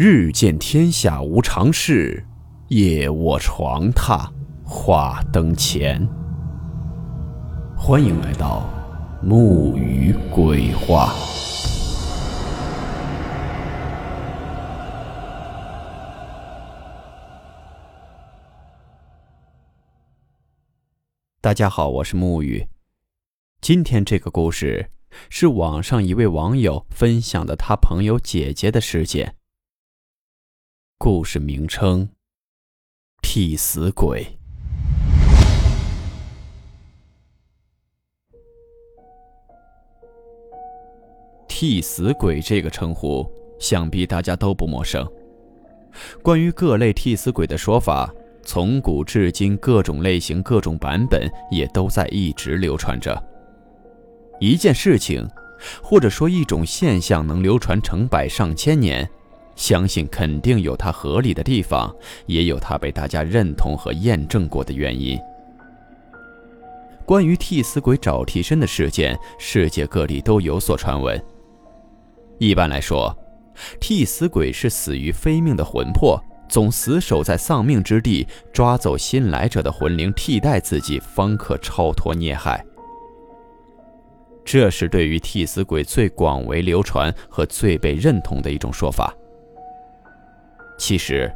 日见天下无常事，夜卧床榻话灯前。欢迎来到木鱼鬼话。大家好，我是木鱼。今天这个故事是网上一位网友分享的他朋友姐姐的事件。故事名称：替死鬼。替死鬼这个称呼，想必大家都不陌生。关于各类替死鬼的说法。从古至今，各种类型、各种版本也都在一直流传着。一件事情，或者说一种现象，能流传成百上千年，相信肯定有它合理的地方，也有它被大家认同和验证过的原因。关于替死鬼找替身的事件，世界各地都有所传闻。一般来说，替死鬼是死于非命的魂魄。总死守在丧命之地，抓走新来者的魂灵，替代自己，方可超脱孽害。这是对于替死鬼最广为流传和最被认同的一种说法。其实，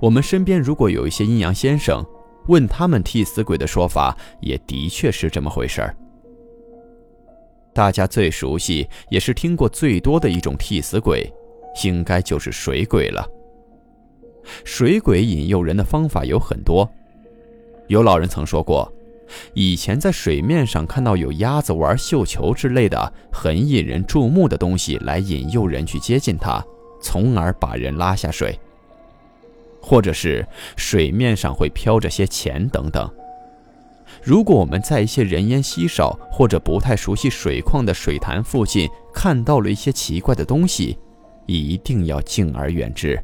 我们身边如果有一些阴阳先生，问他们替死鬼的说法，也的确是这么回事儿。大家最熟悉也是听过最多的一种替死鬼，应该就是水鬼了。水鬼引诱人的方法有很多，有老人曾说过，以前在水面上看到有鸭子玩绣球之类的很引人注目的东西来引诱人去接近它，从而把人拉下水。或者是水面上会飘着些钱等等。如果我们在一些人烟稀少或者不太熟悉水况的水潭附近看到了一些奇怪的东西，一定要敬而远之。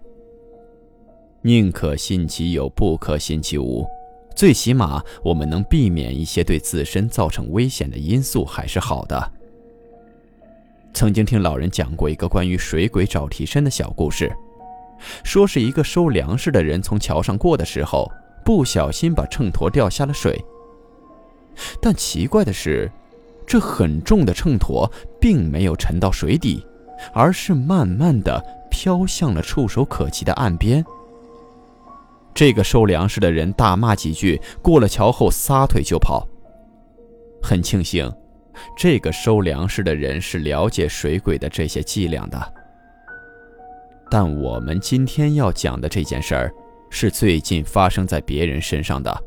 宁可信其有，不可信其无。最起码，我们能避免一些对自身造成危险的因素，还是好的。曾经听老人讲过一个关于水鬼找替身的小故事，说是一个收粮食的人从桥上过的时候，不小心把秤砣掉下了水。但奇怪的是，这很重的秤砣并没有沉到水底，而是慢慢的飘向了触手可及的岸边。这个收粮食的人大骂几句，过了桥后撒腿就跑。很庆幸，这个收粮食的人是了解水鬼的这些伎俩的。但我们今天要讲的这件事儿，是最近发生在别人身上的，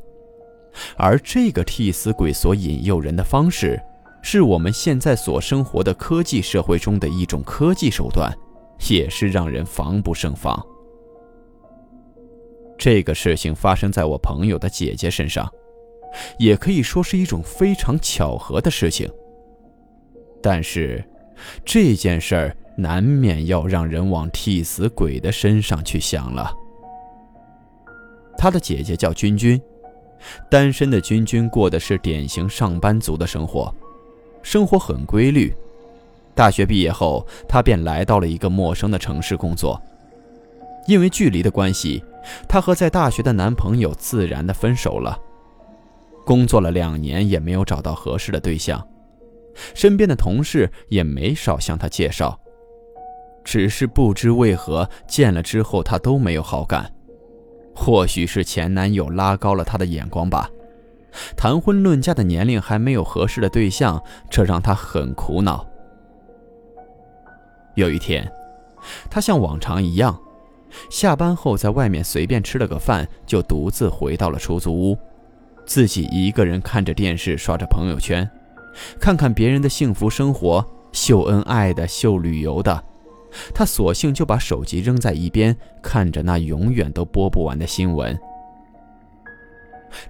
而这个替死鬼所引诱人的方式，是我们现在所生活的科技社会中的一种科技手段，也是让人防不胜防。这个事情发生在我朋友的姐姐身上，也可以说是一种非常巧合的事情。但是，这件事儿难免要让人往替死鬼的身上去想了。他的姐姐叫君君，单身的君君过的是典型上班族的生活，生活很规律。大学毕业后，她便来到了一个陌生的城市工作，因为距离的关系。她和在大学的男朋友自然的分手了，工作了两年也没有找到合适的对象，身边的同事也没少向她介绍，只是不知为何见了之后她都没有好感，或许是前男友拉高了她的眼光吧，谈婚论嫁的年龄还没有合适的对象，这让她很苦恼。有一天，她像往常一样。下班后，在外面随便吃了个饭，就独自回到了出租屋，自己一个人看着电视，刷着朋友圈，看看别人的幸福生活，秀恩爱的，秀旅游的，他索性就把手机扔在一边，看着那永远都播不完的新闻。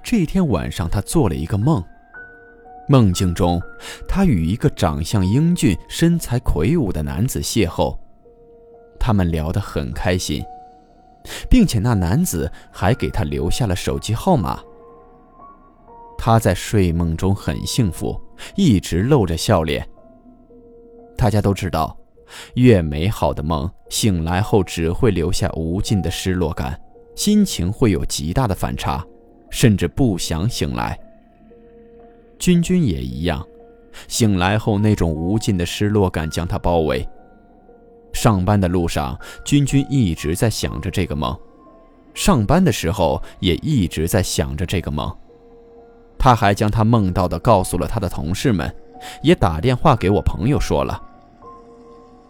这天晚上，他做了一个梦，梦境中，他与一个长相英俊、身材魁梧的男子邂逅，他们聊得很开心。并且那男子还给他留下了手机号码。他在睡梦中很幸福，一直露着笑脸。大家都知道，越美好的梦，醒来后只会留下无尽的失落感，心情会有极大的反差，甚至不想醒来。君君也一样，醒来后那种无尽的失落感将他包围。上班的路上，君君一直在想着这个梦；上班的时候也一直在想着这个梦。他还将他梦到的告诉了他的同事们，也打电话给我朋友说了。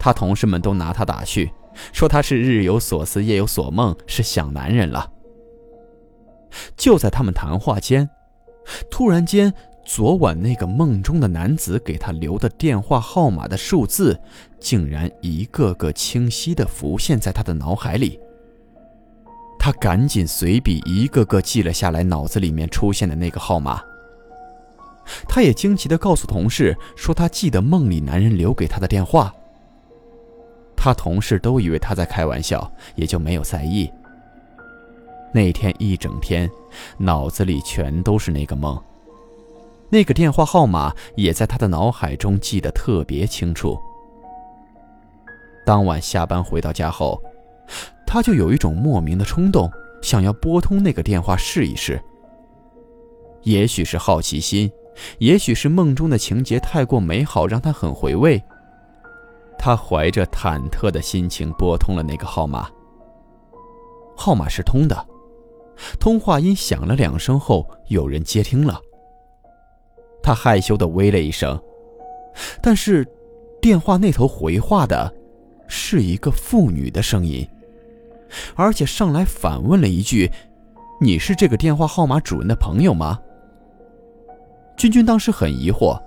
他同事们都拿他打趣，说他是日有所思夜有所梦，是想男人了。就在他们谈话间，突然间。昨晚那个梦中的男子给他留的电话号码的数字，竟然一个个清晰地浮现在他的脑海里。他赶紧随笔一个个记了下来，脑子里面出现的那个号码。他也惊奇地告诉同事说，他记得梦里男人留给他的电话。他同事都以为他在开玩笑，也就没有在意。那天一整天，脑子里全都是那个梦。那个电话号码也在他的脑海中记得特别清楚。当晚下班回到家后，他就有一种莫名的冲动，想要拨通那个电话试一试。也许是好奇心，也许是梦中的情节太过美好，让他很回味。他怀着忐忑的心情拨通了那个号码。号码是通的，通话音响了两声后，有人接听了。他害羞地喂了一声，但是，电话那头回话的，是一个妇女的声音，而且上来反问了一句：“你是这个电话号码主人的朋友吗？”君君当时很疑惑，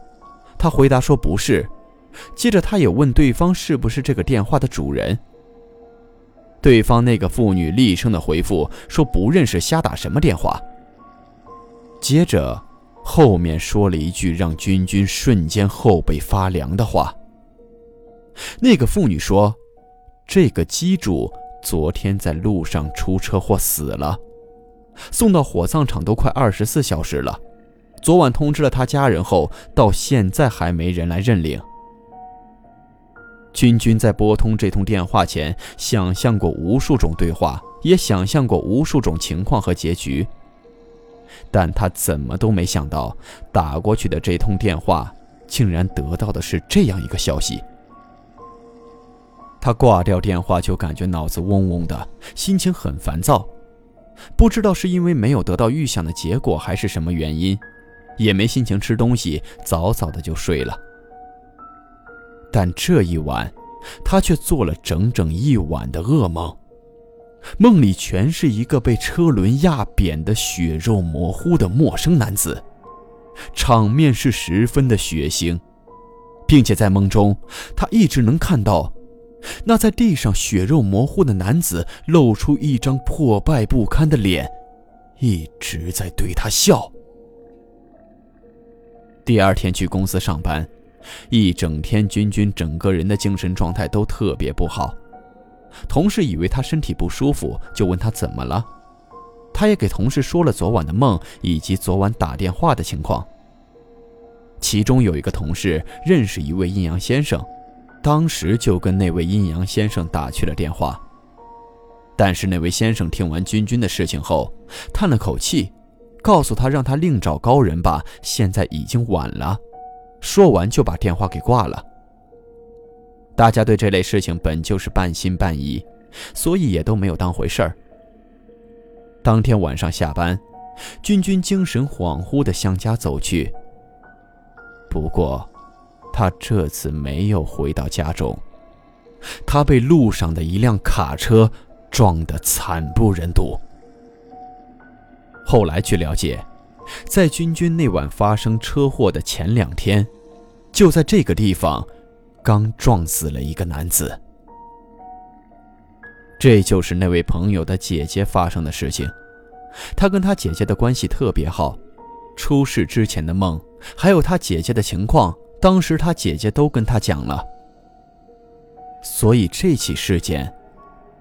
他回答说不是，接着他也问对方是不是这个电话的主人。对方那个妇女厉声的回复说不认识，瞎打什么电话。接着。后面说了一句让君君瞬间后背发凉的话。那个妇女说：“这个机主昨天在路上出车祸死了，送到火葬场都快二十四小时了。昨晚通知了他家人后，到现在还没人来认领。”君君在拨通这通电话前，想象过无数种对话，也想象过无数种情况和结局。但他怎么都没想到，打过去的这通电话，竟然得到的是这样一个消息。他挂掉电话就感觉脑子嗡嗡的，心情很烦躁，不知道是因为没有得到预想的结果，还是什么原因，也没心情吃东西，早早的就睡了。但这一晚，他却做了整整一晚的噩梦。梦里全是一个被车轮压扁的血肉模糊的陌生男子，场面是十分的血腥，并且在梦中，他一直能看到，那在地上血肉模糊的男子露出一张破败不堪的脸，一直在对他笑。第二天去公司上班，一整天，君君整个人的精神状态都特别不好。同事以为他身体不舒服，就问他怎么了。他也给同事说了昨晚的梦以及昨晚打电话的情况。其中有一个同事认识一位阴阳先生，当时就跟那位阴阳先生打去了电话。但是那位先生听完君君的事情后，叹了口气，告诉他让他另找高人吧，现在已经晚了。说完就把电话给挂了。大家对这类事情本就是半信半疑，所以也都没有当回事儿。当天晚上下班，君君精神恍惚地向家走去。不过，他这次没有回到家中，他被路上的一辆卡车撞得惨不忍睹。后来据了解，在君君那晚发生车祸的前两天，就在这个地方。刚撞死了一个男子，这就是那位朋友的姐姐发生的事情。他跟他姐姐的关系特别好，出事之前的梦，还有他姐姐的情况，当时他姐姐都跟他讲了。所以这起事件，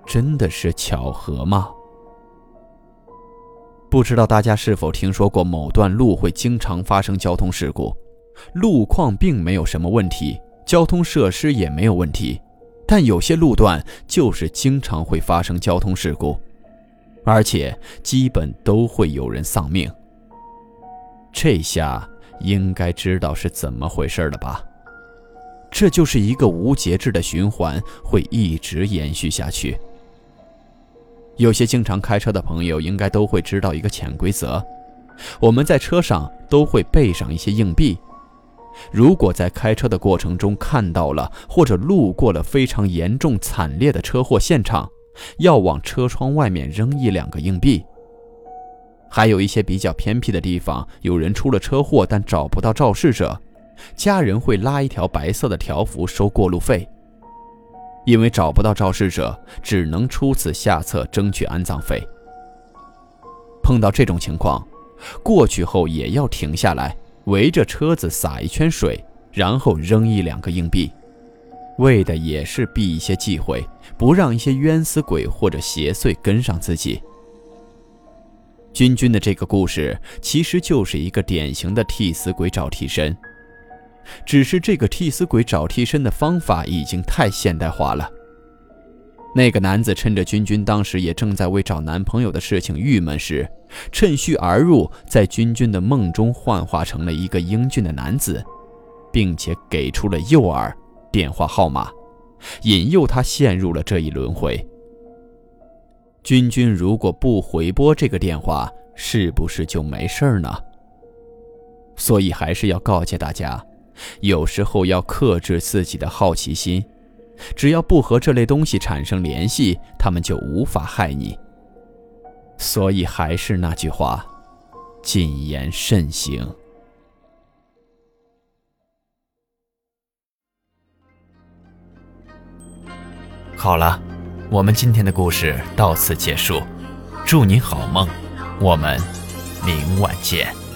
真的是巧合吗？不知道大家是否听说过某段路会经常发生交通事故，路况并没有什么问题。交通设施也没有问题，但有些路段就是经常会发生交通事故，而且基本都会有人丧命。这下应该知道是怎么回事了吧？这就是一个无节制的循环，会一直延续下去。有些经常开车的朋友应该都会知道一个潜规则：我们在车上都会备上一些硬币。如果在开车的过程中看到了或者路过了非常严重惨烈的车祸现场，要往车窗外面扔一两个硬币。还有一些比较偏僻的地方，有人出了车祸但找不到肇事者，家人会拉一条白色的条幅收过路费。因为找不到肇事者，只能出此下策争取安葬费。碰到这种情况，过去后也要停下来，围着车子撒一圈水，然后扔一两个硬币，为的也是避一些忌讳，不让一些冤死鬼或者邪祟跟上自己。君君的这个故事其实就是一个典型的替死鬼找替身。只是这个替死鬼找替身的方法已经太现代化了。那个男子趁着君君当时也正在为找男朋友的事情郁闷时，趁虚而入，在君君的梦中幻化成了一个英俊的男子，并且给出了诱饵电话号码，引诱他陷入了这一轮回。君君如果不回拨这个电话，是不是就没事儿呢？所以还是要告诫大家。有时候要克制自己的好奇心，只要不和这类东西产生联系，他们就无法害你。所以还是那句话，谨言慎行。好了，我们今天的故事到此结束，祝你好梦，我们明晚见。